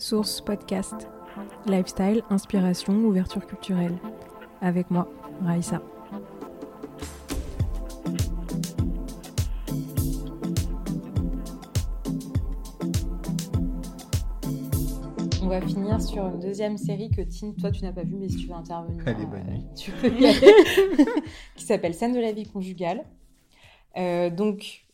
Source Podcast. Lifestyle, inspiration, ouverture culturelle. Avec moi, Raïssa. On va finir sur une deuxième série que Tine, toi tu n'as pas vue, mais si tu veux intervenir, Allez, bonne euh, nuit. tu peux y aller, qui s'appelle Scène de la vie conjugale. Euh, donc,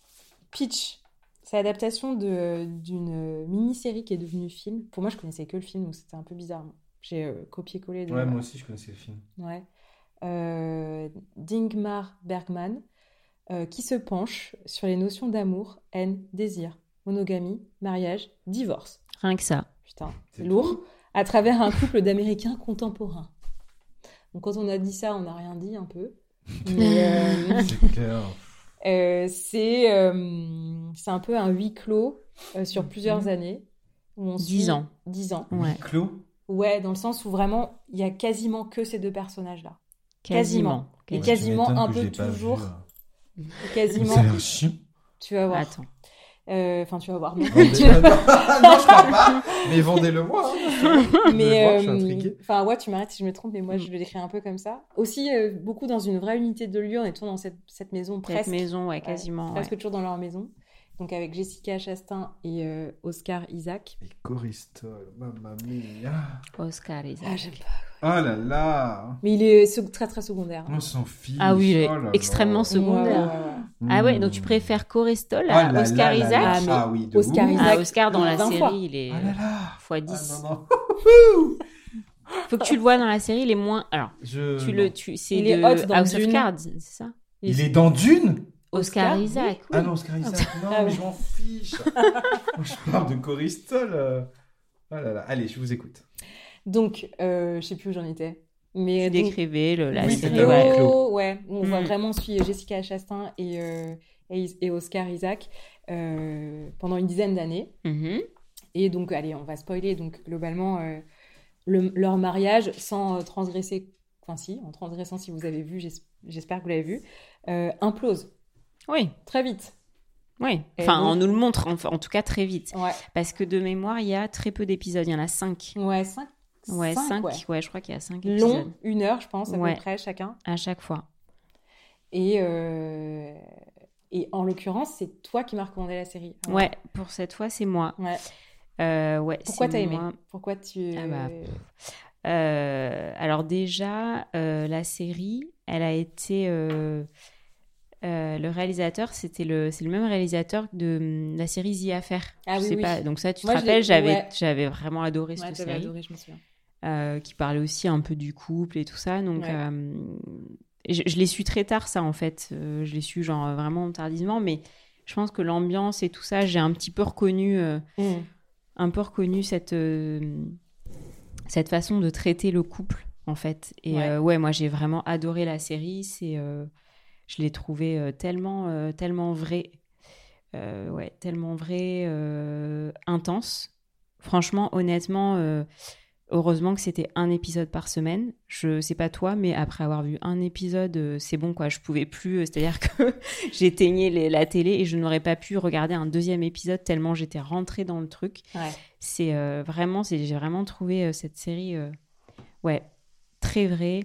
Pitch, c'est l'adaptation d'une mini-série qui est devenue film. Pour moi, je connaissais que le film, donc c'était un peu bizarre. J'ai euh, copié-collé. de- Ouais, moi aussi, je connaissais le film. Ouais. Euh, d'Ingmar Bergman, euh, qui se penche sur les notions d'amour, haine, désir, monogamie, mariage, divorce. Rien que ça. Putain, C'est lourd. À travers un couple d'Américains contemporains. Donc quand on a dit ça, on n'a rien dit un peu. Mais, euh, C'est clair. Euh, c'est euh, c'est un peu un huis clos euh, sur plusieurs années. Où on Dix suit- ans. Dix ans. Ouais. Clos? Ouais, dans le sens où vraiment, il y a quasiment que ces deux personnages-là. Quasiment. Et Ouais, quasiment un peu vu, toujours. Quasiment. Ça a l'air chiant. Tu vas voir. Attends. Euh, Enfin, tu vas voir. non. Je crois pas. Mais vendez-le moi. hein. mais euh, enfin ouais tu m'arrêtes si je me trompe mais moi Mm. je le décris un peu comme ça aussi euh, beaucoup dans une vraie unité de lieu en étant dans cette, cette maison Cette presque maison, ouais, Ouais, quasiment. presque ouais. toujours dans leur maison donc avec Jessica Chastain et euh, Oscar Isaac Et Coristol, mamma mia. Oscar Isaac. ah j'aime pas Oh là là. mais il est très très secondaire On s'en fiche. Ah oui, il est oh là là. extrêmement secondaire. Ah ouais, Mmh. donc tu préfères Corestol Oh à là Oscar Isaac là. Ah, mais Ah oui, de Oscar. Isaac. Ah, Oscar dans la 20 série, fois. il est Ah là là. fois Ah 10. non, non. Faut que tu le vois dans la série, il est moins. Alors, Je... tu le, tu, c'est Il de est hot dans House of Dune. Cards, c'est ça? Il est dans Dune? Oscar, Oscar, Isaac. oui. Ah non, Oscar Isaac, non, Ah mais je m'en fiche. Je parle de Coristol. Oh là là. Allez, je vous écoute. Donc euh, je sais plus où j'en étais mais Tu donc, décrivais le, la Oui, le ouais. ouais, on va Mm. vraiment suivre Jessica Chastain et, euh, et, et Oscar Isaac euh, pendant une dizaine d'années. Mhm. Et donc, allez, on va spoiler. Donc, globalement, euh, le- leur mariage, sans euh, transgresser, enfin si, en transgressant, si vous avez vu, j'es- j'espère que vous l'avez vu, euh, implose Oui, très vite. oui. Et Enfin, donc- on nous le montre, en, en tout cas très vite. Ouais, Parce que de mémoire, il y a très peu d'épisodes. Il y en a 5. ouais, 5. Ouais, 5. ouais. Ouais. je crois qu'il y a 5 Long, épisodes une heure, je pense, à Ouais. peu près chacun. à chaque fois. Et, euh, et en l'occurrence, c'est toi qui m'as recommandé la série. Alors, Ouais, pour cette fois, c'est moi. ouais. Euh, ouais, Pourquoi t'as aimé? Moi. Pourquoi tu. Ah bah, Euh, alors déjà, euh, la série, elle a été... euh, le réalisateur, c'était le, c'est le même réalisateur de hum, la série The Affair. Ah je oui, sais oui. pas. Donc ça, tu Moi, te rappelles, j'avais, ouais. j'avais vraiment adoré Ouais, cette j'avais série, adoré, je me souviens. Euh, qui parlait aussi un peu du couple et tout ça. Donc Ouais. euh, je, je l'ai su très tard, ça en fait. Euh, je l'ai su genre vraiment tardivement, mais je pense que l'ambiance et tout ça, j'ai un petit peu reconnu. Mm. un peu reconnu cette, cette façon de traiter le couple, en fait. Et Ouais. moi, j'ai vraiment adoré la série. C'est, je l'ai trouvé euh, tellement, tellement vrai. Euh, ouais, tellement vrai, euh, intense. Franchement, honnêtement, heureusement que c'était un épisode par semaine. Je sais pas toi, mais après avoir vu un épisode, euh, c'est bon quoi. Je pouvais plus. euh, C'est-à-dire que j'éteignais la télé et je n'aurais pas pu regarder un deuxième épisode tellement j'étais rentrée dans le truc. Ouais. C'est euh, vraiment, j'ai vraiment trouvé euh, cette série, euh, ouais, très vraie,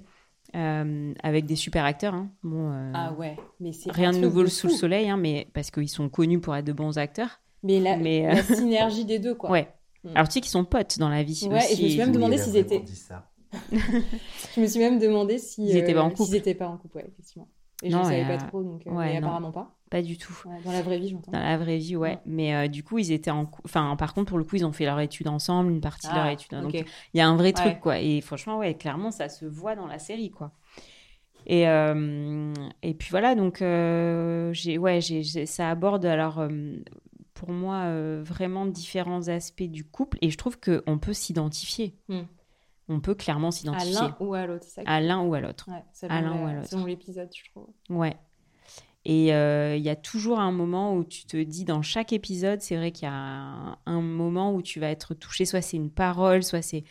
avec des super acteurs. hein. Bon, Ah ouais, mais c'est rien de nouveau sous le soleil, hein, mais parce qu'ils sont connus pour être de bons acteurs. Mais la, Mais, la synergie des deux, quoi. Ouais. Mm. Alors tu sais qu'ils sont potes dans la vie. Ouais, et je me aussi. suis même demandé s'ils étaient- dit ça. Je me suis même demandé si, Ils étaient pas en s'ils couple. étaient pas en couple, ouais, effectivement. Et je ne savais pas euh, trop, donc euh, ouais, mais apparemment pas. Pas du tout. Ouais, dans la vraie vie, j'entends. Dans la vraie vie, ouais. Ouais. Mais euh, du coup, ils étaient en. cou- Enfin, par contre, pour le coup, ils ont fait leur étude ensemble, une partie de leur Ah, étude. Donc, ok. il y a un vrai truc, quoi. Et franchement, ouais, clairement, ça se voit dans la série, quoi. Et, euh, et puis voilà, donc, euh, j'ai, ouais, j'ai, j'ai- ça aborde, alors, euh, pour moi, euh, vraiment différents aspects du couple. Et je trouve qu'on peut s'identifier. Hmm. On peut clairement À s'identifier. l'un ou à l'autre, c'est ça que- À l'un ou à l'autre. Ouais, à l'un ou à l'autre. selon l'épisode, je trouve. Ouais. Et euh, il y a toujours un moment où tu te dis, dans chaque épisode, c'est vrai qu'il y a un, un moment où tu vas être touché, soit c'est une parole, soit c'est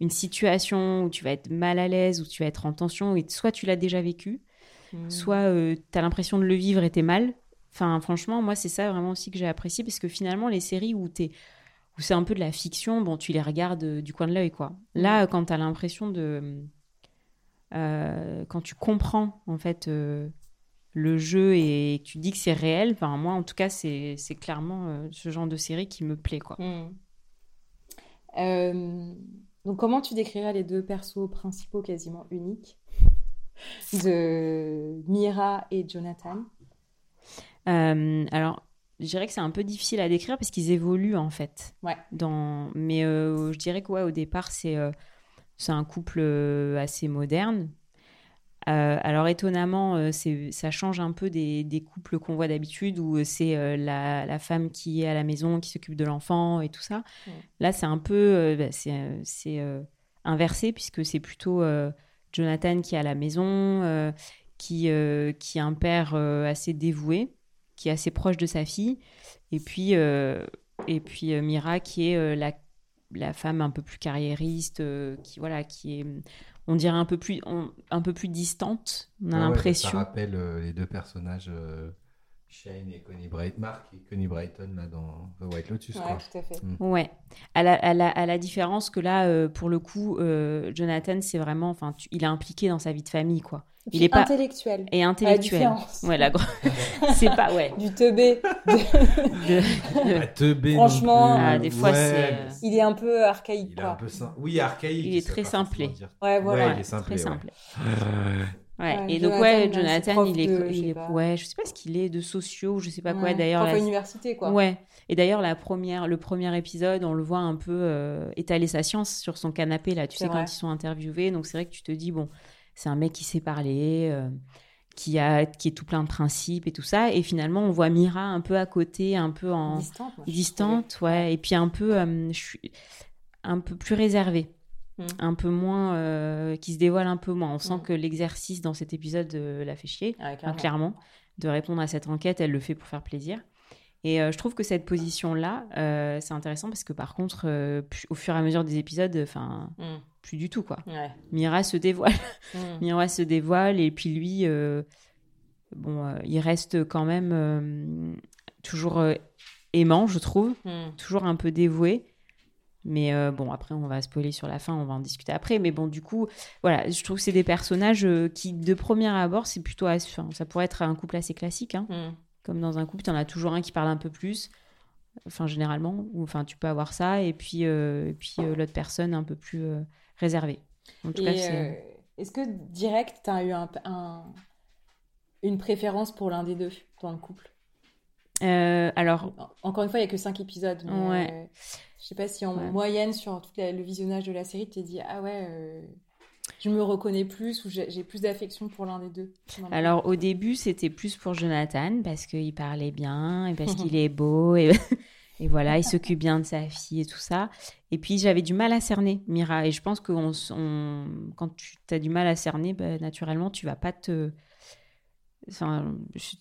une situation où tu vas être mal à l'aise, où tu vas être en tension, et soit tu l'as déjà vécu, Mm. soit tu as l'impression de le vivre et t'es mal. Enfin, franchement, moi, c'est ça vraiment aussi que j'ai apprécié, parce que finalement, les séries où t'es où c'est un peu de la fiction, bon, tu les regardes euh, du coin de l'œil, quoi. Là, euh, quand tu as l'impression de. euh, quand tu comprends, en fait, euh, le jeu et que tu dis que c'est réel, enfin, moi, en tout cas, c'est c'est clairement euh, ce genre de série qui me plaît, quoi. Euh, donc, comment tu décrirais les deux persos principaux quasiment uniques de Mira et Jonathan? Alors, je dirais que c'est un peu difficile à décrire parce qu'ils évoluent, en fait. Ouais. Dans... Mais euh, je dirais que, ouais, au départ, c'est euh, c'est un couple euh, assez moderne. Euh, alors étonnamment, euh, c'est, ça change un peu des, des couples qu'on voit d'habitude où euh, c'est euh, la, la femme qui est à la maison, qui s'occupe de l'enfant et tout ça. Là, c'est un peu, euh, bah, c'est, euh, euh, inversé puisque c'est plutôt euh, Jonathan qui est à la maison, euh, qui, euh, qui est un père euh, assez dévoué, qui est assez proche de sa fille, et puis, euh, et puis euh, Mira qui est euh, la, la femme un peu plus carriériste, qui voilà, qui est on dirait un peu plus, on- un peu plus distante. On a Ah ouais, l'impression. Ça rappelle euh, les deux personnages, euh, Shane et Connie Brighton, Mark et Connie Brighton, là, dans The White Lotus, Ouais, quoi. tout à fait. Ouais, à la, à la, à la différence que là, euh, pour le coup, euh, Jonathan, c'est vraiment, enfin, il est impliqué dans sa vie de famille, quoi. Il est pas- intellectuel. Et À la intellectuel. différence Ouais, la gro- c'est pas, ouais. du teubé. de- Pas teubé non Franchement, plus. Ah, des fois, Ouais, Il est un peu archaïque, Il est un peu sim- Oui, archaïque. Il est très simplé. Ouais, voilà. Ouais, il est simplé, très ouais. Ouais. Et donc, Jonathan, ouais, Jonathan, il est, de- je il sais est- pas. ouais, je sais pas ce qu'il est de sociaux, je sais pas quoi. D'ailleurs, la- université, quoi. Ouais. Et d'ailleurs, la première, le premier épisode, on le voit un peu euh, étaler sa science sur son canapé, là, tu sais, vrai. quand ils sont interviewés. Donc, c'est vrai que tu te dis, bon, c'est un mec qui sait parler, euh, qui, a, qui est tout plein de principes et tout ça. Et finalement, on voit Mira un peu à côté, un peu en Distante, moi, distante, ouais. Et puis un peu, euh, je suis un peu plus réservée. Mm. Un peu moins, euh, qui se dévoile un peu moins. On sent Mm. que l'exercice dans cet épisode euh, la fait chier. carrément. clairement, de répondre à cette enquête, elle le fait pour faire plaisir. Et euh, je trouve que cette position-là, c'est intéressant parce que par contre, au fur et à mesure des épisodes, enfin, Mm. plus du tout quoi. Ouais. Mira se dévoile. Mira se dévoile et puis lui, bon, il reste quand même toujours aimant, je trouve, toujours un peu dévoué. Mais euh, bon, après, on va spoiler sur la fin, on va en discuter après. Mais bon, du coup, voilà, je trouve que c'est des personnages euh, qui, de premier abord, c'est plutôt. enfin, ça pourrait être un couple assez classique. Hein. Mm. Comme dans un couple, tu en as toujours un qui parle un peu plus. Enfin, généralement. Ou enfin, tu peux avoir ça. Et puis, euh, et puis euh, l'autre personne un peu plus réservée. En tout cas, Et c'est. est-ce que direct, tu as eu un, un- une préférence pour l'un des deux dans le couple? Euh, alors, En- Encore une fois, il n'y a que 5 épisodes. Mais Ouais. euh, je sais pas si en Ouais. moyenne, sur tout la- le visionnage de la série, tu t'es dit Ah ouais, euh, je me reconnais plus ou j'ai plus d'affection pour l'un des deux. alors, au début, c'était plus pour Jonathan parce qu'il parlait bien et parce qu'il est beau. Et, et voilà, il s'occupe bien de sa fille et tout ça. Et puis, j'avais du mal à cerner Mira. Et je pense que on, s- on- quand tu as du mal à cerner, bah, naturellement, tu vas pas te. Enfin,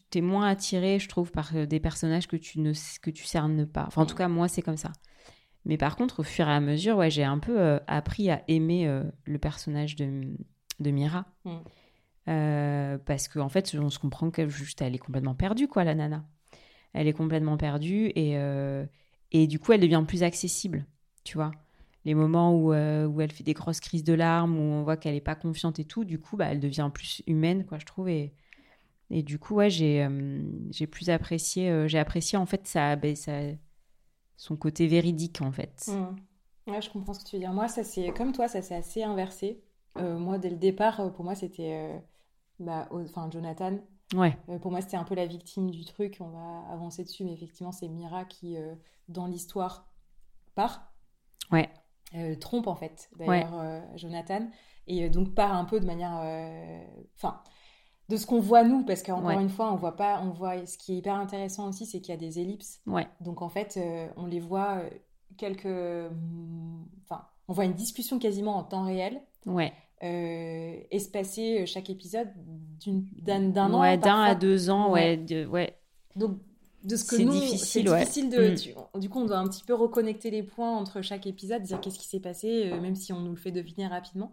t'es moins attiré, je trouve, par euh, des personnages que tu ne que tu cernes pas. Enfin, en tout cas, moi, c'est comme ça. Mais par contre, au fur et à mesure, ouais, j'ai un peu euh, appris à aimer euh, le personnage de, de Mira. Mm. Euh, parce qu'en fait, on se comprend qu'elle juste, elle est complètement perdue, quoi, la nana. Elle est complètement perdue et, et du coup, elle devient plus accessible, tu vois. Les moments où, où elle fait des grosses crises de larmes, où on voit qu'elle n'est pas confiante et tout, du coup, bah, elle devient plus humaine, quoi, je trouve. Et, et du coup, ouais, j'ai euh, j'ai plus apprécié, euh, j'ai apprécié en fait sa, ben, sa- son côté véridique, en fait. Mm. Ouais, je comprends ce que tu veux dire. Moi, ça c'est comme toi, ça s'est assez inversé. Euh, moi, dès le départ, euh, pour moi, c'était bah, enfin, Jonathan. Ouais, pour moi, c'était un peu la victime du truc. On va avancer dessus, mais effectivement, c'est Mira qui, dans l'histoire, part. ouais, trompe en fait, d'ailleurs, Jonathan. Et donc part un peu de manière. euh, Enfin. De ce qu'on voit nous, parce qu'encore Ouais. une fois, on voit pas, on voit. Ce qui est hyper intéressant aussi, c'est qu'il y a des ellipses. ouais, Donc en fait, euh, on les voit euh, quelques. hum, Enfin, on voit une discussion quasiment en temps réel, ouais. euh, espacée euh, chaque épisode d'un d'un an. ouais, d'un à deux ans, ouais, Ouais. de- ouais. Donc, de ce que nous, difficile, ouais. difficile de. Mm. tu- du coup, on doit un petit peu reconnecter les points entre chaque épisode, dire qu'est-ce qui s'est passé, euh, même si on nous le fait deviner rapidement.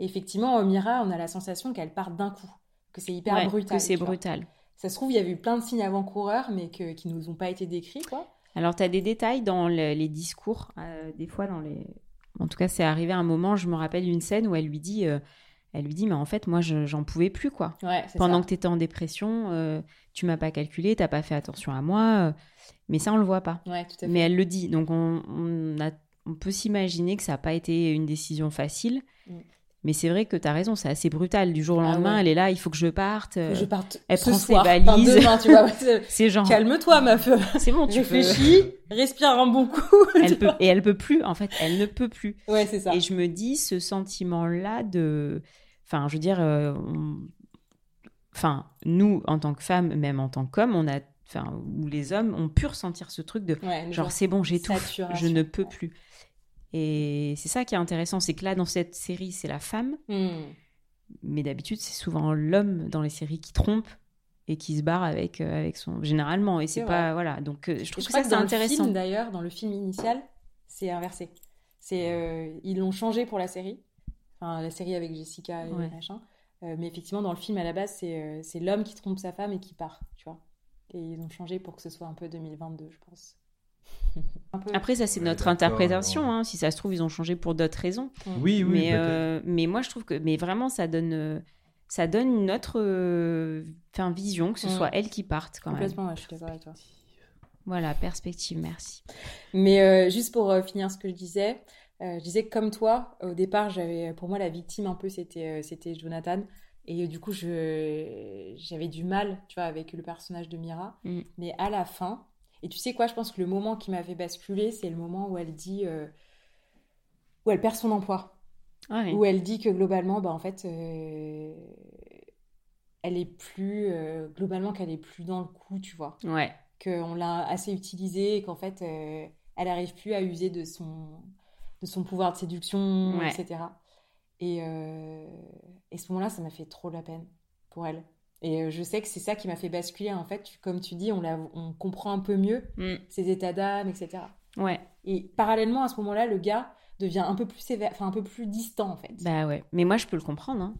Et effectivement, euh, Mira, on a la sensation qu'elle part d'un coup, que c'est hyper Ouais, brutal. que c'est brutal. Ça se trouve, il y a eu plein de signes avant-coureurs, mais que, qui nous ont pas été décrits, quoi. Alors, tu as des détails dans le- les discours, euh, des fois dans les... En tout cas, c'est arrivé à un moment, je me rappelle d'une scène où elle lui dit, euh, elle lui dit, mais en fait, moi, je- j'en pouvais plus, quoi. Ouais, Pendant ça. que tu étais en dépression, euh, tu m'as pas calculé, t'as pas fait attention à moi. euh, mais ça, on le voit pas. Ouais, tout à fait. Mais elle le dit. Donc, on, on, a- on peut s'imaginer que ça n'a pas été une décision facile. Mm. Mais c'est vrai que tu as raison, c'est assez brutal. Du jour au Ah lendemain, ouais. elle est là, il faut que je parte. Que euh, je parte elle ce prend ses soir, valises. enfin, demain, tu vois. c'est- genre, Calme-toi, meuf. c'est bon, tu peux. Réfléchis, respire un bon coup. Elle peut, et elle peut plus, en fait, elle ne peut plus. Ouais, c'est ça. Et je me dis, ce sentiment-là de. Enfin, je veux dire, euh, on- enfin, nous, en tant que femmes, même en tant qu'hommes, on a. Enfin, ou les hommes ont pu ressentir ce truc de Ouais, genre, c'est bon, j'étouffe, je saturation. ne peux plus. Et c'est ça qui est intéressant, c'est que là, dans cette série, c'est la femme, Hmm. mais d'habitude, c'est souvent l'homme dans les séries qui trompe et qui se barre avec, euh, avec son. Généralement, et c'est pas. Voilà, donc euh, je trouve je que ça, c'est intéressant. film, d'ailleurs, dans le film initial, c'est inversé. C'est euh, ils l'ont changé pour la série, enfin la série avec Jessica et Ouais. machin. Mais effectivement, dans le film à la base, c'est c'est l'homme qui trompe sa femme et qui part, tu vois. Et ils ont changé pour que ce soit un peu 2022, je pense. Après, ça, c'est Ouais, notre interprétation. hein. Si ça se trouve, ils ont changé pour d'autres raisons. Oui, oui, mais, euh, mais moi, je trouve que. Mais vraiment, ça donne. euh, Ça donne une autre euh, vision, que ce Mm. soit elle qui parte quand même. Complètement, ouais, je suis d'accord avec toi. Voilà, perspective, merci. Mais euh, juste pour euh, finir ce que je disais, euh, je disais que comme toi, au départ, j'avais, pour moi, la victime un peu, c'était, euh, c'était Jonathan. Et euh, du coup, je, j'avais du mal, tu vois, avec le personnage de Mira. Mm. Mais à la fin, et tu sais quoi, je pense que le moment qui m'a fait basculer, c'est le moment où elle dit, euh, où elle perd son emploi, Ah oui. où elle dit que globalement, bah en fait, euh, elle est plus, euh, globalement, qu'elle est plus dans le coup, tu vois Ouais. qu'on l'a assez utilisée et qu'en fait, elle n'arrive plus à user de son, de son pouvoir de séduction, Ouais. etc. Et, et ce moment-là, ça m'a fait trop de la peine pour elle. Et euh, je sais que c'est ça qui m'a fait basculer. En fait, comme tu dis, on, la, on comprend un peu mieux Mm. ses états d'âme, etc. Ouais. Et parallèlement, à ce moment-là, le gars devient un peu plus sévère, enfin un peu plus distant, en fait. Bah ouais. Mais moi, je peux le comprendre. hein.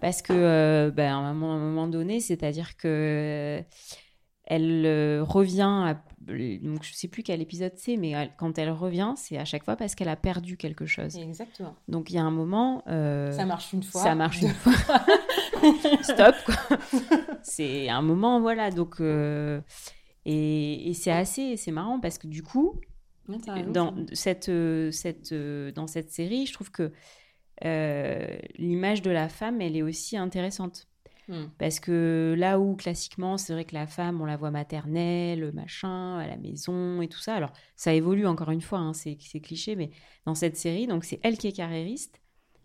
Parce que, euh, bah, à un moment, à un moment donné, c'est-à-dire que. Elle euh, revient, à- donc je sais plus quel épisode c'est, mais elle- quand elle revient, c'est à chaque fois parce qu'elle a perdu quelque chose. Exactement. Donc il y a un moment, euh, Ça marche une fois. ça marche une fois. Stop, quoi. C'est un moment, voilà. Donc, euh, et, et c'est assez, c'est marrant parce que du coup, dans cette, cette, dans cette série, je trouve que l'image de la femme, elle est aussi intéressante. Hmm. Parce que là où classiquement, c'est vrai que la femme, on la voit maternelle, machin, à la maison et tout ça. Alors, ça évolue encore une fois, hein, c'est c'est cliché, mais dans cette série, donc c'est elle qui est carriériste,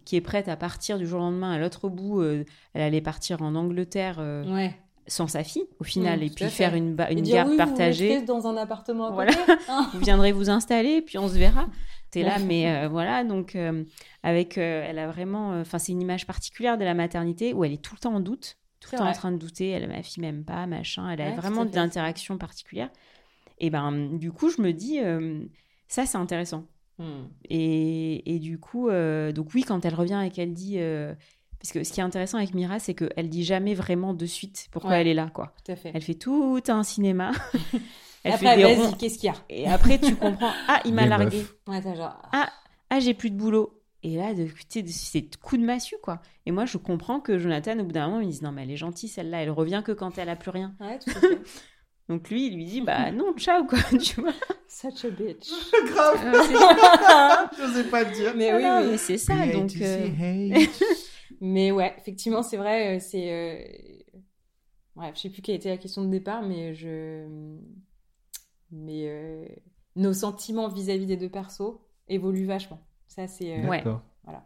qui est prête à partir du jour au lendemain à l'autre bout. euh, elle allait partir en Angleterre euh, Ouais. sans sa fille, au final, Mm, et puis faire une, une garde oui, partagée. dans un appartement à Voilà. hein. vous viendrez vous installer, puis on se verra. T'es là, mais euh, voilà, donc euh, avec, euh, elle a vraiment, enfin c'est une image particulière de la maternité où elle est tout le temps en doute, tout le temps en train de douter. Elle, ma fille m'aime pas, machin. Elle a Ouais, vraiment fait. interactions particulières. Et ben, du coup, je me dis, ça c'est intéressant. Hmm. Et, et du coup, donc oui, quand elle revient et qu'elle dit, parce que ce qui est intéressant avec Mira, c'est qu'elle dit jamais vraiment de suite pourquoi Ouais. elle est là, quoi. Tout à fait. Elle fait tout un cinéma. elle Après, des vas-y, ronds. qu'est-ce qu'il y a Et après, tu comprends, ah, il m'a Des largué. Ouais, genre. ah j'ai plus de boulot et là de, tu sais, de- c'est coup de massue quoi et moi je comprends que Jonathan au bout d'un moment il me dit non mais elle est gentille celle-là elle revient que quand elle a plus rien Ouais, tout à fait. donc lui il lui dit bah non ciao quoi tu vois Such a bitch. Grave, Euh, c'est je sais pas le dire. Mais oui, Voilà, oui. mais c'est ça donc euh, Mais ouais, effectivement, c'est vrai, euh, c'est. euh, Bref, je sais plus quelle était la question de départ, mais je. Mais euh, nos sentiments vis-à-vis des deux persos évoluent vachement. Ça, c'est. euh, Ouais. Vrai.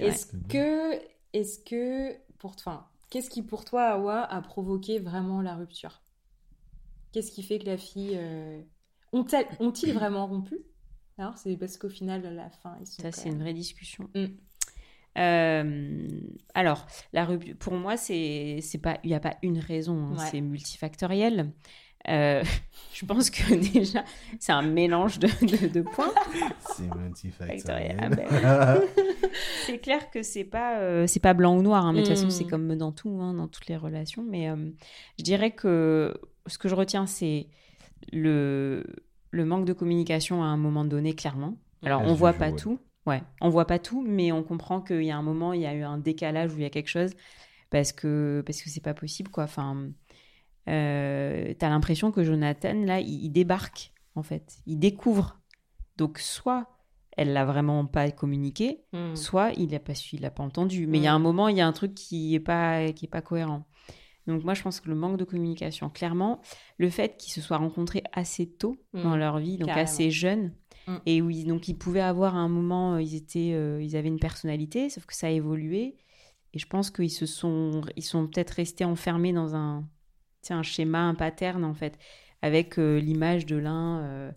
Est-ce que. Est-ce que. Pour... Enfin, qu'est-ce qui, pour toi, Awa, a provoqué vraiment la rupture? Qu'est-ce qui fait que la fille. euh, Ont-ils vraiment rompu? Alors, c'est parce qu'au final, à la fin, ils sont. ça c'est même- une vraie discussion Mm. Euh, alors la rupture pour moi c'est c'est pas il y a pas une raison hein, Ouais. c'est multifactoriel Euh, je pense que déjà c'est un mélange de, de- de points C'est multifactoriel. Ah ben C'est clair que c'est pas euh, c'est pas blanc ou noir, hein, mais de toute façon Mm. c'est comme dans tout, hein, dans toutes les relations. Mais euh, je dirais que ce que je retiens, c'est le, le manque de communication à un moment donné, clairement. Alors, on voit pas ouais. tout. Ouais, on voit pas tout, mais on comprend qu'il y a un moment, il y a eu un décalage où il y a quelque chose parce que parce que c'est pas possible, quoi. Enfin, euh, t'as l'impression que Jonathan, là, il, il débarque, en fait. Il découvre. Donc, soit elle l'a vraiment pas communiqué, Mm. soit il l'a pas su, il l'a pas entendu. Mais il y a Mm. un moment, il y a un truc qui est pas qui est pas cohérent. Donc moi, je pense que le manque de communication, clairement, le fait qu'ils se soient rencontrés assez tôt Mm. dans leur vie, donc Carrément. assez jeunes, et oui, donc ils pouvaient avoir à un moment, euh, ils étaient, euh, ils avaient une personnalité, sauf que ça a évolué. Et je pense qu'ils se sont, ils sont peut-être restés enfermés dans un, un schéma, un pattern en fait, avec euh, l'image de l'un. euh,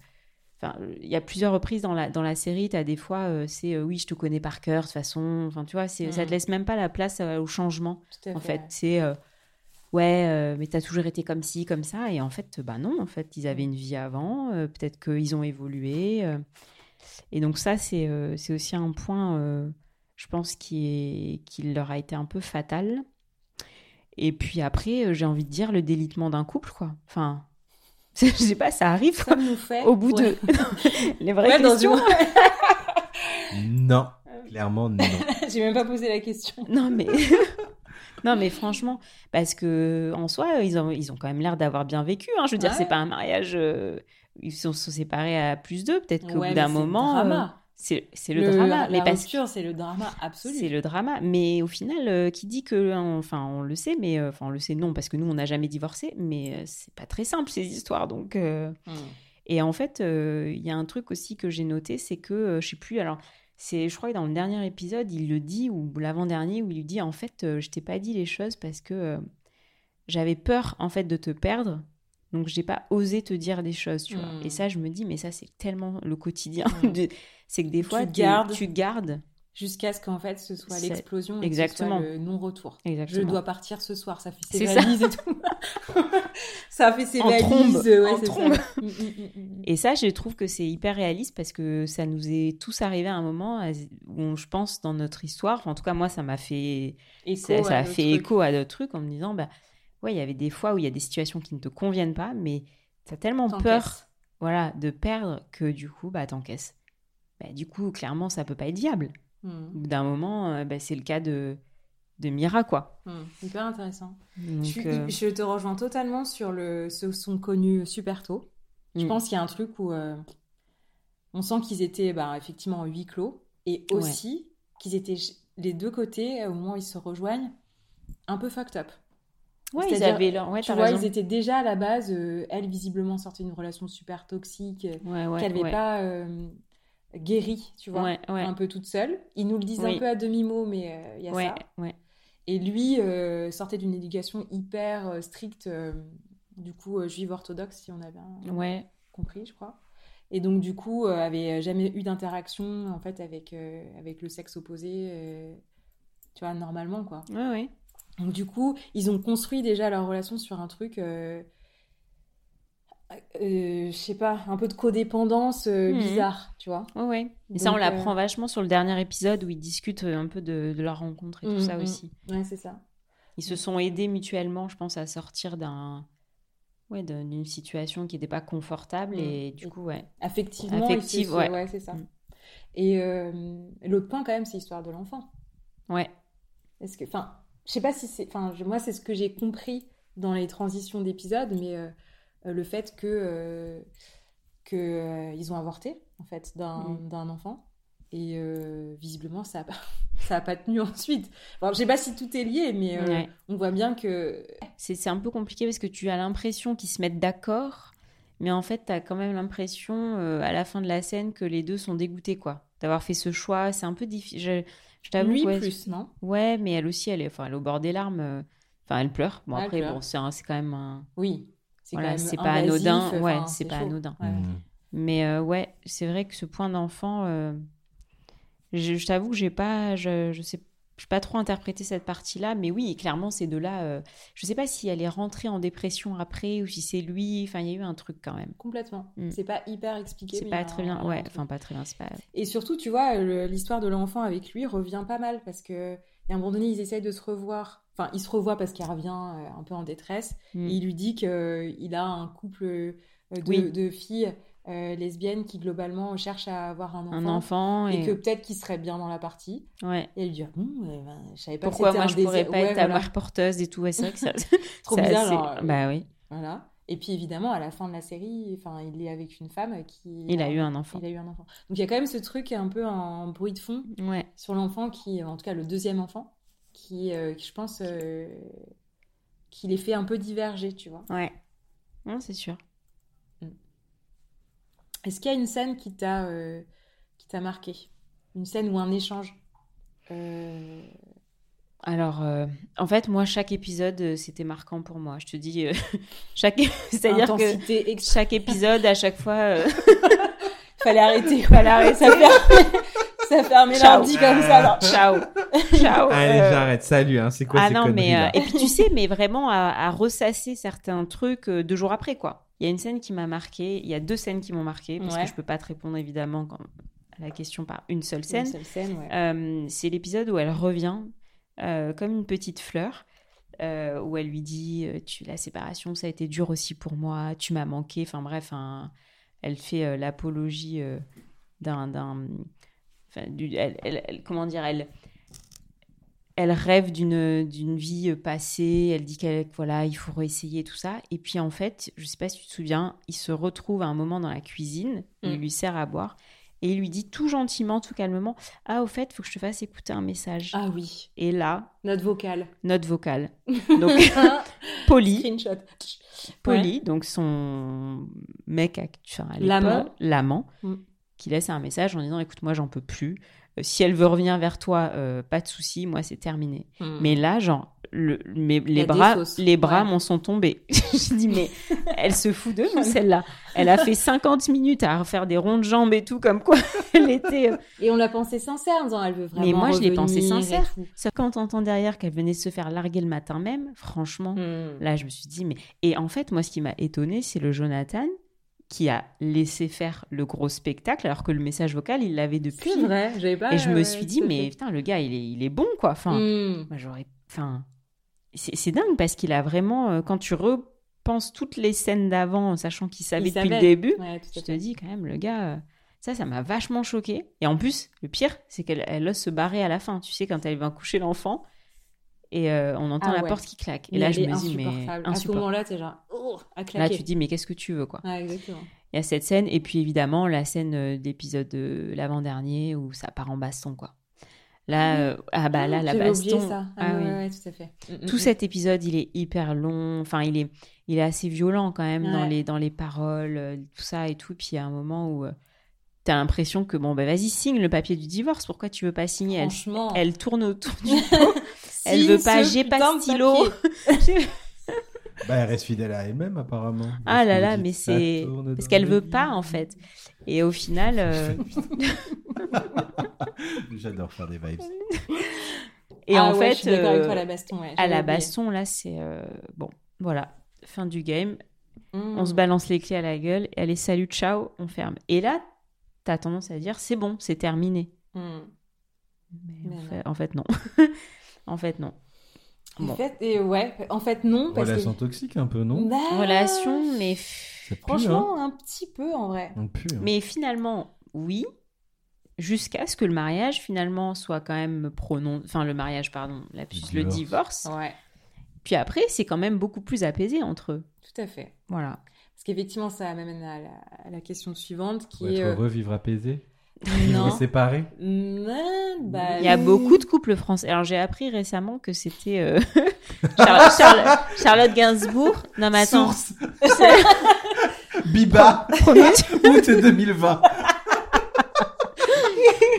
Enfin, il y a plusieurs reprises dans la, dans la série, tu as des fois, euh, c'est euh, oui, je te connais par cœur, de toute façon. Enfin, tu vois, c'est, ça te Mm. laisse même pas la place euh, au changement, Tout à en fait. C'est ouais, mais t'as toujours été comme ci, comme ça. Et en fait, bah non, en fait, ils avaient une vie avant, peut-être qu'ils ont évolué. et donc, ça, c'est, c'est aussi un point, je pense, qui, est, qui leur a été un peu fatal. Et puis après, euh, j'ai envie de dire le délitement d'un couple, quoi. Enfin, je sais pas, ça arrive nous fait. au bout Ouais. de les vraies Ouais, questions. une- Non, clairement non. J'ai même pas posé la question. Non mais non mais franchement parce que en soi ils ont ils ont quand même l'air d'avoir bien vécu. Hein. Je veux dire Ouais. c'est pas un mariage. euh, ils sont, sont séparés à plus d'eux. Peut-être qu'au Ouais, bout d'un moment euh. C'est c'est le, drama. La Mais parce que rupture, c'est le drama absolu. c'est le drama. Mais au final euh, qui dit que enfin on le sait mais euh, enfin on le sait non parce que nous on n'a jamais divorcé mais euh, c'est pas très simple ces histoires donc. euh, Mm. et en fait, il y a un truc aussi que j'ai noté, c'est que, je sais plus, alors, c'est, je crois que dans le dernier épisode, il le dit, ou l'avant-dernier, où il lui dit, en fait, euh, je t'ai pas dit les choses parce que euh, j'avais peur, en fait, de te perdre, donc j'ai pas osé te dire des choses, tu vois. Mm. Et ça, je me dis, mais ça, c'est tellement le quotidien. Mm. de- c'est que des fois, Tu gardes. tu gardes. Jusqu'à ce qu'en fait ce soit l'explosion et Exactement. que ce soit le non-retour. Je Exactement. dois partir ce soir, ça fait ses C'est ça. valises et tout. ça a fait ses En valises. trombe, ouais, en c'est ça. trombe. Mm, mm, mm. Et ça, je trouve que c'est hyper réaliste parce que ça nous est tous arrivé à un moment où, on- je pense, dans notre histoire, enfin, en tout cas, moi, ça m'a fait Écho ça, à ça a fait trucs. écho à d'autres trucs en me disant bah ouais il y avait des fois où il y a des situations qui ne te conviennent pas mais tu as tellement peur voilà de perdre que du coup bah t'encaisses bah, du coup clairement ça peut pas être viable Mm, bout d'un moment euh, bah, c'est le cas de de Mira quoi mm. Hyper intéressant. Donc, je, suis- euh, je te rejoins totalement sur le. Se sont connus super tôt. Je Mm. pense qu'il y a un truc où euh, on sent qu'ils étaient bah, effectivement en huis clos et aussi qu'ils étaient les deux côtés au moment où ils se rejoignent un peu fucked up. Ouais ils avaient leur ouais tu t'as vois, raison ils étaient déjà à la base, euh, elle visiblement sortait d'une relation super toxique, euh, ouais ouais qu'elle n'avait pas euh, guéri, tu vois, un peu toute seule. Ils nous le disent Oui. un peu à demi-mot, mais euh, il y a ça. Et lui sortait d'une éducation hyper stricte, du coup juive orthodoxe, si on un- ouais compris, je crois. Et donc du coup, avait jamais eu d'interaction en fait avec avec le sexe opposé, tu vois, normalement quoi. ouais ouais Donc du coup, ils ont construit déjà leur relation sur un truc, euh, euh, je sais pas, un peu de codépendance euh, Mhm. bizarre, tu vois. Ouais, ouais. Et ça, on l'apprend euh, vachement sur le dernier épisode où ils discutent euh, un peu de, de leur rencontre et tout ça Mhm. aussi. Ouais, c'est ça. Ils se sont aidés mutuellement, je pense, à sortir d'un ouais, d'un- d'une situation qui n'était pas confortable et du coup, ouais. Affectivement, Affective, ouais. c'est ça. Mm. Et l'autre point quand même, c'est l'histoire de l'enfant. Ouais. Est-ce que, enfin, je sais pas si c'est, enfin, moi c'est ce que j'ai compris dans les transitions d'épisodes, mais euh, euh, le fait que euh, que euh, ils ont avorté en fait d'un Mm. enfant et visiblement ça a pas ça a pas tenu ensuite. Enfin, je sais pas si tout est lié, mais Ouais. on voit bien que C'est c'est un peu compliqué parce que tu as l'impression qu'ils se mettent d'accord, mais en fait, tu as quand même l'impression à la fin de la scène que les deux sont dégoûtés, quoi. D'avoir fait ce choix. C'est un peu difficile. Je, je t'avoue lui ouais, plus, non? Ouais, mais elle aussi, elle est, enfin, elle est au bord des larmes. euh, Enfin, elle pleure. Bon, elle après, pleure. bon, c'est quand même un. Oui. C'est Voilà, pas anodin. ouais, c'est pas chaud. anodin. Ouais. Mais euh, ouais, c'est vrai que ce point d'enfant, euh, je, je t'avoue que j'ai pas, je, je sais, je pas trop interprété cette partie-là, mais oui, clairement, ces deux-là, euh, je sais pas si elle est rentrée en dépression après ou si c'est lui. Enfin, il y a eu un truc quand même. Complètement. Mm. C'est pas hyper expliqué. C'est pas très un- bien. Ouais, enfin pas très bien. C'est pas. Et surtout, tu vois, le- l'histoire de l'enfant avec lui revient pas mal parce que et à un moment donné, ils essayent de se revoir. Enfin, il se revoit parce qu'il revient euh, un peu en détresse. Mm. Et il lui dit qu'il a un couple euh, de, Oui. de filles euh, lesbiennes qui globalement cherchent à avoir un enfant. Un enfant Et et, que peut-être qu'ils seraient bien dans la partie. ouais. Et elle lui dit, bon, eh ben, je savais pas Pourquoi moi je pourrais pas Ouais, être voilà. mère porteuse et tout? C'est vrai que ça Trop bizarre, assez- genre, euh, bah oui Voilà. Et puis évidemment, à la fin de la série, enfin, il est avec une femme qui. il a eu un enfant Il a eu un enfant. Donc il y a quand même ce truc un peu en bruit de fond ouais sur l'enfant qui, en tout cas le deuxième enfant, qui, euh, qui, je pense, euh, qui les fait un peu diverger, tu vois. ouais non c'est sûr Est-ce qu'il y a une scène qui t'a euh, qui t'a marqué? Une scène ou un échange? Euh, Alors, euh, en fait, moi, chaque épisode, c'était marquant pour moi. Je te dis, euh, chaque, c'est-à-dire que chaque épisode, à chaque fois, euh, Fallait arrêter. fallait arrêter. Ça fermait, ça comme ça. alors. Ciao, ciao. Allez, euh, j'arrête. Salut, hein. c'est quoi ah ces non, mais euh, et puis tu sais, mais vraiment à, à ressasser certains trucs euh, deux jours après, quoi. Il y a une scène qui m'a marqué. Il y a deux scènes qui m'ont marqué parce Ouais. que je peux pas te répondre évidemment quand- à la question par une seule scène. Ouais. Euh, c'est l'épisode où elle revient euh, comme une petite fleur, euh, où elle lui dit tu, La séparation, ça a été dur aussi pour moi, tu m'as manqué. Enfin bref, elle fait l'apologie d'un. d'un- enfin, du- elle- elle- elle- comment dire elle, elle rêve d'une d'une vie passée, elle dit qu'elle voilà, il faut réessayer tout ça. Et puis en fait, je sais pas si tu te souviens, il se retrouve à un moment dans la cuisine, il Mm. lui sert à boire et il lui dit tout gentiment, tout calmement "Ah au fait, faut que je te fasse écouter un message." Ah oui, Et là, notre vocale. note vocale. Donc Polly, Screenshot. Polly, donc son mec, act- enfin, à l'époque, L'amant. l'amant, Mm. qui laisse un message en disant "Écoute, moi j'en peux plus. Euh, Si elle veut revenir vers toi, euh, pas de souci, moi c'est terminé." Hmm. Mais là, genre, le, mais les bras, les bras Ouais. m'en sont tombés. je dis, mais elle se fout de nous, celle-là. Elle a fait 50 minutes à refaire des ronds de jambes et tout, comme quoi elle était. euh, Et on l'a pensé sincère en disant elle veut vraiment Mais moi, je l'ai pensé sincère. Sauf quand t'entends derrière qu'elle venait se faire larguer le matin même, franchement, Hmm. là, je me suis dit, mais. Et en fait, moi, ce qui m'a étonné, c'est le Jonathan qui a laissé faire le gros spectacle, alors que le message vocal, il l'avait depuis. C'est vrai, j'avais pas. Et je me suis dit, mais putain, le gars, il est, il est bon, quoi. Enfin, Hmm. moi, j'aurais. Enfin, c'est c'est dingue parce qu'il a vraiment. euh, quand tu repenses toutes les scènes d'avant, sachant qu'il savait depuis le début, Ouais, je te dis quand même, le gars. euh, ça, ça m'a vachement choqué. Et en plus, le pire, c'est qu'elle elle ose se barrer à la fin. Tu sais, quand elle va coucher l'enfant et euh, on entend Ah la porte qui claque. Et Mais là, elle je me dis, mais. À ce moment-là, t'es genre, oh, à Là, tu te dis, mais qu'est-ce que tu veux, quoi exactement. Il y a cette scène, et puis évidemment, la scène euh, d'épisode de l'avant-dernier où ça part en baston, quoi. Là, euh, ah bah là, la J'avais oublié baston. ça. Ah Ah, ouais, oui. ouais, tout à fait. Mm, Tout mm, cet épisode, il est hyper long. Enfin, il est, il est assez violent quand même dans les, dans les paroles, euh, tout ça et tout. Puis il y a un moment où tu t'as l'impression que bon, bah vas-y, signe le papier du divorce. Pourquoi tu veux pas signer? Elle, Franchement. elle tourne autour du pot. Elle veut pas, j'ai pas de stylo. Bah, elle reste fidèle à elle-même, apparemment. ah là là, mais c'est parce qu'elle veut pas en fait. Et au final, euh, J'adore faire des vibes. et Ah en ouais, fait, je suis d'accord avec euh, toi, la baston. Ouais, à la baston là, c'est euh, bon, voilà, fin du game. Mm. On se balance les clés à la gueule. Et allez, salut, ciao, on ferme. Et là, t'as tendance à dire, c'est bon, c'est terminé. Mm. Mais, Mais en, non. fait, en fait, non. En fait, non. En Bon. fait, et ouais, en fait, non. Parce Relation que... toxique, un peu, non Bah, Relation, mais, pue, Franchement, un petit peu en vrai. hein. On pue, hein. mais finalement, oui. Jusqu'à ce que le mariage, finalement, soit quand même prononcé. Enfin, le mariage, pardon, la, le divorce. divorce. Ouais, Puis après, c'est quand même beaucoup plus apaisé entre eux. tout à fait. Voilà. Parce qu'effectivement, ça m'amène à la, à la question suivante qui Pour est. être euh, heureux, vivre apaisé. Non. Vivre séparé. Non, bah, Il y a oui. beaucoup de couples français. Alors, j'ai appris récemment que c'était euh, Charlotte, Charlotte- Charlotte Gainsbourg. Non, mais attends. Source. Biba. Premier- Août 2020.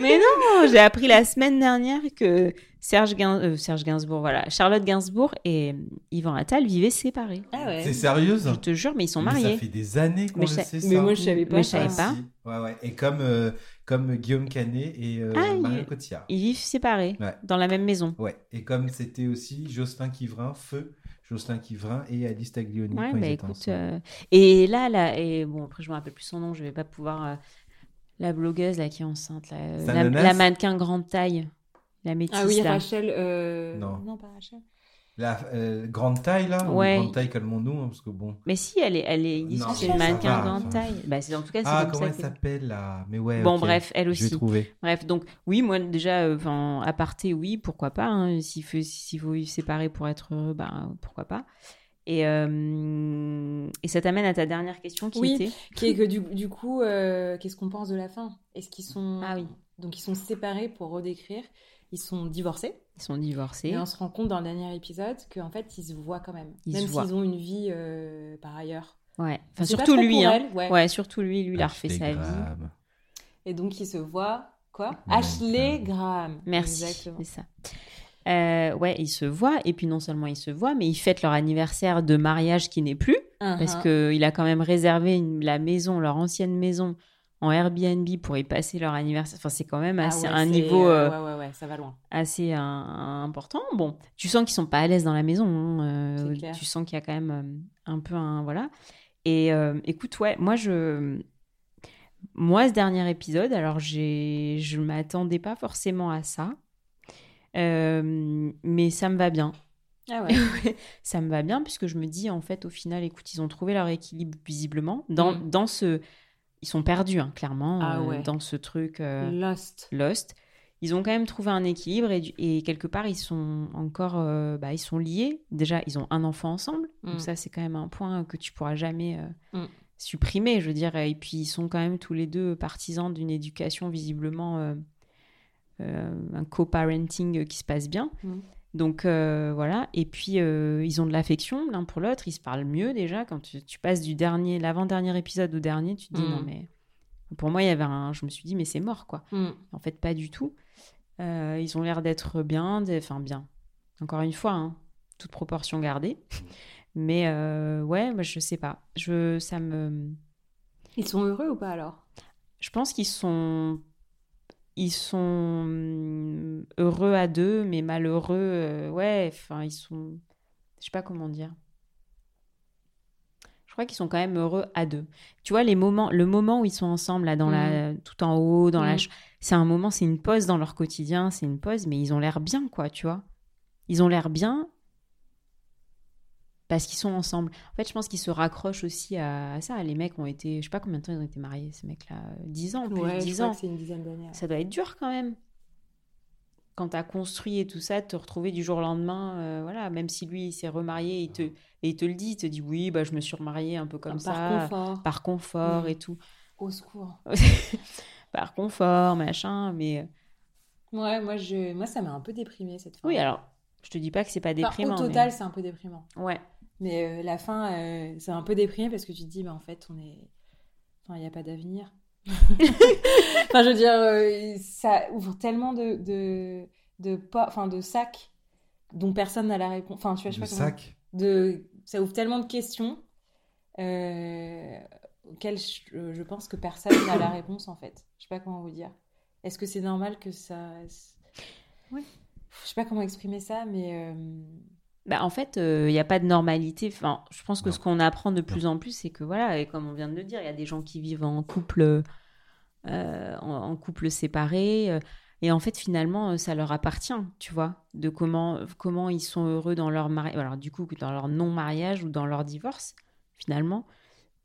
Mais non, j'ai appris la semaine dernière que Serge, Gain- euh, Serge Gainsbourg, voilà, Charlotte Gainsbourg et Yvan Attal vivaient séparés. Ah ouais. C'est sérieuse Je te jure, mais ils sont Mais mariés. Ça fait des années qu'on Mais le sait, Mais ça. moi, je savais pas. Mais je savais pas. Si. Ouais, ouais. Et comme, euh, comme Guillaume Canet et euh, Ah, il- Marion Cotillard. Ils vivent séparés Ouais. dans la même maison. Ouais. Et comme c'était aussi Jocelyn Quivrin, Feu, Jocelyn Quivrin et Alice Taglioni Ouais, bah écoute. euh, Et là, là, et bon, après, je me rappelle plus son nom, je vais pas pouvoir. euh, La blogueuse là qui est enceinte, là, euh, la, mannequin grande taille, la métisse Ah oui, là. Rachel. euh, Non. Non, pas Rachel. La euh, grande taille, là ou Ouais. Grande taille, calmons-nous, hein, parce que bon. Mais si, elle est, elle est, ils disent Non, que c'est une mannequin va, grande enfin. taille. Bah, c'est en tout cas, c'est Ah, comme comment ça. elle que- s'appelle, là? Mais ouais, Bon, bref, elle Je vais aussi. trouver. Bref, donc oui, moi déjà, euh, enfin, à parté, oui, pourquoi pas. hein. S'il faut, s'il faut y séparer pour être heureux, ben pourquoi pas. Et, euh, et ça t'amène à ta dernière question qui Oui. était. Qui est que du, du coup, euh, qu'est-ce qu'on pense de la fin? Est-ce qu'ils sont. Ah oui. Donc ils sont séparés pour redécrire? Ils sont divorcés. Ils sont divorcés. Et on se rend compte dans le dernier épisode qu'en fait, ils se voient quand même. Ils même s'ils ont une vie euh, par ailleurs. Ouais. Enfin, surtout lui, hein. elle, ouais. Ouais, surtout lui, lui, il a refait sa vie. Et donc ils se voient. Quoi? Ouais, Ashley Graham. Merci. Exactement. C'est ça. Euh, ouais, ils se voient, et puis non seulement ils se voient, mais ils fêtent leur anniversaire de mariage qui n'est plus, parce Uh-huh. que il a quand même réservé une- la maison, leur ancienne maison, en Airbnb pour y passer leur anniversaire. Enfin, c'est quand même Ah assez, ouais, un niveau euh, Ouais, ouais, ouais, ça va loin. assez un- important. Bon, tu sens qu'ils sont pas à l'aise dans la maison. hein, euh, clair. tu sens qu'il y a quand même euh, un peu un voilà. Et euh, écoute, ouais, moi je, moi ce dernier épisode, alors j'ai, je m'attendais pas forcément à ça, mais ça me va bien. Ah ouais. ça me va bien puisque je me dis en fait au final, écoute, ils ont trouvé leur équilibre visiblement dans, Mm. dans ce, ils sont perdus hein, clairement Ah euh, dans ce truc. euh, Lost. Lost. Ils ont quand même trouvé un équilibre et, quelque part ils sont encore euh, bah, ils sont liés. Déjà ils ont un enfant ensemble, Mm. donc ça c'est quand même un point que tu pourras jamais euh, Mm. supprimer, je veux dire. Et puis ils sont quand même tous les deux partisans d'une éducation visiblement un co-parenting qui se passe bien. Mm. Donc euh, voilà. Et puis euh, ils ont de l'affection l'un pour l'autre. Ils se parlent mieux déjà quand tu, tu passes du dernier l'avant-dernier épisode au dernier, tu te dis Mm. non mais pour moi il y avait un, je me suis dit mais c'est mort quoi. Mm. En fait, pas du tout. Euh, ils ont l'air d'être bien, enfin bien. Encore une fois, hein, toute proportion gardée. Mais euh, ouais, moi je sais pas. Je, ça me, Ils sont heureux ou pas alors? Je pense qu'ils sont, ils sont hum, heureux à deux, mais malheureux. euh, ouais, enfin ils sont, je sais pas comment dire. Je crois qu'ils sont quand même heureux à deux. Tu vois les moments, le moment où ils sont ensemble là, dans la, tout en haut, dans la, ch- c'est un moment, c'est une pause dans leur quotidien, c'est une pause, mais ils ont l'air bien, quoi, tu vois. Ils ont l'air bien parce qu'ils sont ensemble. En fait, je pense qu'ils se raccrochent aussi à, à ça. Les mecs ont été, je sais pas combien de temps ils ont été mariés, ces mecs-là, euh, 10 ans, plus Ouais, je 10 crois ans. que c'est une dizaine d'années. ouais. Ça doit être dur quand même. Quand tu as construit et tout ça, te retrouver du jour au lendemain, euh, voilà, même si lui il s'est remarié, il te, et il te le dit, il te dit oui, bah, je me suis remarié un peu comme Par ça, confort. par confort Mm. et tout. Au secours. par confort, machin, mais Ouais, moi, je... moi ça m'a un peu déprimée cette fin. oui, alors, je te dis pas que c'est pas Enfin, déprimant. au mais- total, c'est un peu déprimant. Ouais. Mais euh, la fin, euh, c'est un peu déprimé parce que tu te dis, bah, en fait, on est. Enfin, il n'y a pas d'avenir. enfin, je veux dire, euh, ça ouvre tellement de, de, de, pas... enfin, de sacs dont personne n'a la réponse. Enfin, tu vois, je sais pas comment- de... Ça ouvre tellement de questions euh, auxquelles je, je pense que personne n'a la réponse, en fait. Je sais pas comment vous dire. Est-ce que c'est normal que ça. Ouais. Je sais pas comment exprimer ça, mais. Euh, Bah, en fait, il n'y a pas de normalité. Enfin, je pense que Non. ce qu'on apprend de plus en plus, c'est que, voilà, et comme on vient de le dire, il y a des gens qui vivent en couple, euh, en, en couple séparé. euh, et en fait, finalement, euh, ça leur appartient, tu vois, de comment, comment ils sont heureux dans leur mariage. Alors, du coup, dans leur non-mariage ou dans leur divorce, finalement.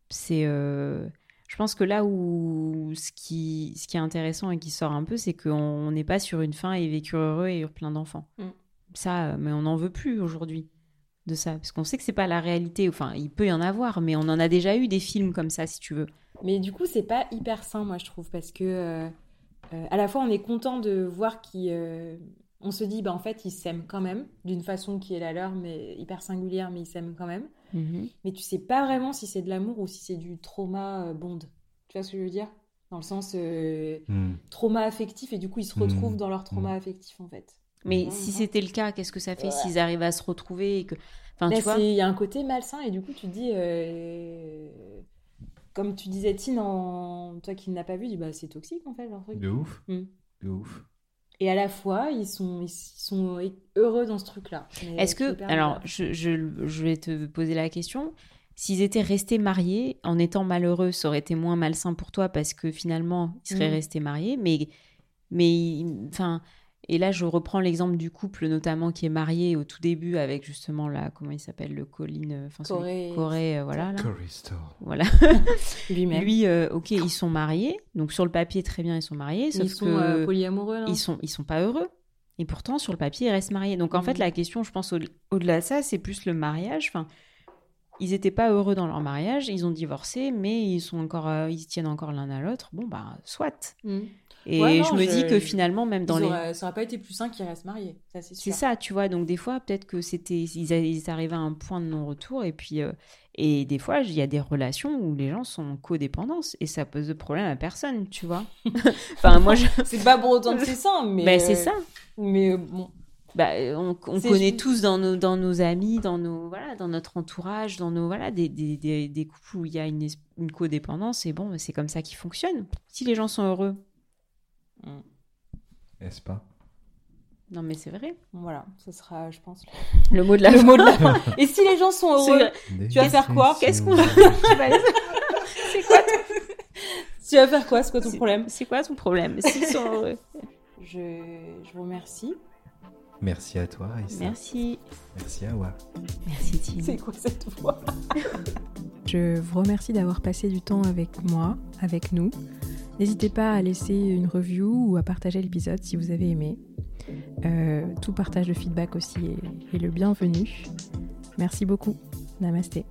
C'est. euh, Je pense que là où ce qui, ce qui est intéressant et qui sort un peu, c'est qu'on n'est pas sur une fin et vécu heureux et eurent plein d'enfants. Mm. Ça, euh, mais on n'en veut plus aujourd'hui de ça, parce qu'on sait que c'est pas la réalité. Enfin, il peut y en avoir, mais on en a déjà eu des films comme ça, si tu veux. Mais du coup, c'est pas hyper sain, moi, je trouve, parce que euh, euh, à la fois, on est content de voir euh, on se dit, bah, en fait, ils s'aiment quand même, d'une façon qui est la leur, mais hyper singulière, mais ils s'aiment quand même. Mais tu sais pas vraiment si c'est de l'amour ou si c'est du trauma euh, bond. Tu vois ce que je veux dire? Dans le sens euh, Hmm. trauma affectif, et du coup, ils se Mm. retrouvent dans leur trauma affectif, en fait. Mais si c'était le cas, qu'est-ce que ça fait Ouais. s'ils arrivent à se retrouver et que, enfin, Là, tu vois, Il y a un côté malsain, et du coup, tu te dis. euh, Comme tu disais, Tine, en... toi qui ne l'as pas vu, dis, bah, c'est toxique en fait leur truc. De ouf. Hmm. De ouf. Et à la fois, ils sont, ils sont heureux dans ce truc-là. Est-ce que, alors, je, je, je vais te poser la question. S'ils étaient restés mariés en étant malheureux, ça aurait été moins malsain pour toi parce que finalement, ils seraient Mhm. restés mariés. Mais, mais, enfin, Et là, je reprends l'exemple du couple, notamment qui est marié au tout début avec justement la, comment il s'appelle, le Colline, euh, enfin Corée. Corée, euh, voilà. là. Store. Voilà. Lui-même. Lui, euh, ok, ils sont mariés, donc sur le papier très bien, ils sont mariés, sauf ils sont que euh, polyamoureux, non ils sont ils sont pas heureux. Et pourtant, sur le papier, ils restent mariés. Donc en fait, Mhm. la question, je pense, au- au-delà de ça, c'est plus le mariage. Enfin, ils étaient pas heureux dans leur mariage, ils ont divorcé, mais ils sont encore, euh, ils tiennent encore l'un à l'autre. Bon bah, soit. Mm. Et Ouais, non, je me je- dis que finalement, même dans les Ça aurait pas été plus sain qu'ils restent mariés, ça c'est ça, tu vois. Donc des fois, peut-être que c'était, ils, a- ils arrivaient à un point de non-retour, et puis euh, et des fois, il y a des relations où les gens sont en codépendance et ça pose de problème à personne, tu vois. enfin, moi, je... C'est pas pour autant que c'est ça, mais. Ben, c'est ça. Mais bon. Bah, on, on connaît juste- tous dans nos, dans nos amis, dans nos voilà, dans notre entourage, dans nos voilà, des, des, des, des couples où il y a une, codépendance et bon, c'est comme ça qui fonctionne. Si les gens sont heureux, N'est-ce pas? Non mais c'est vrai. Voilà, ce sera, je pense, Le mot de la le mot de la fin. Et si les gens sont heureux, Tu vas faire quoi? Qu'est-ce qu'on c'est quoi? Ton- Tu vas faire quoi? C'est quoi ton problème? C'est quoi ton problème? S'ils sont heureux. je... je vous remercie. Merci à toi, Aïssa. Merci. Merci Awa. Merci Tim. C'est quoi cette voix? Je vous remercie d'avoir passé du temps avec moi, avec nous. N'hésitez pas à laisser une review ou à partager l'épisode si vous avez aimé. Euh, tout partage de feedback aussi est, est le bienvenu. Merci beaucoup. Namasté.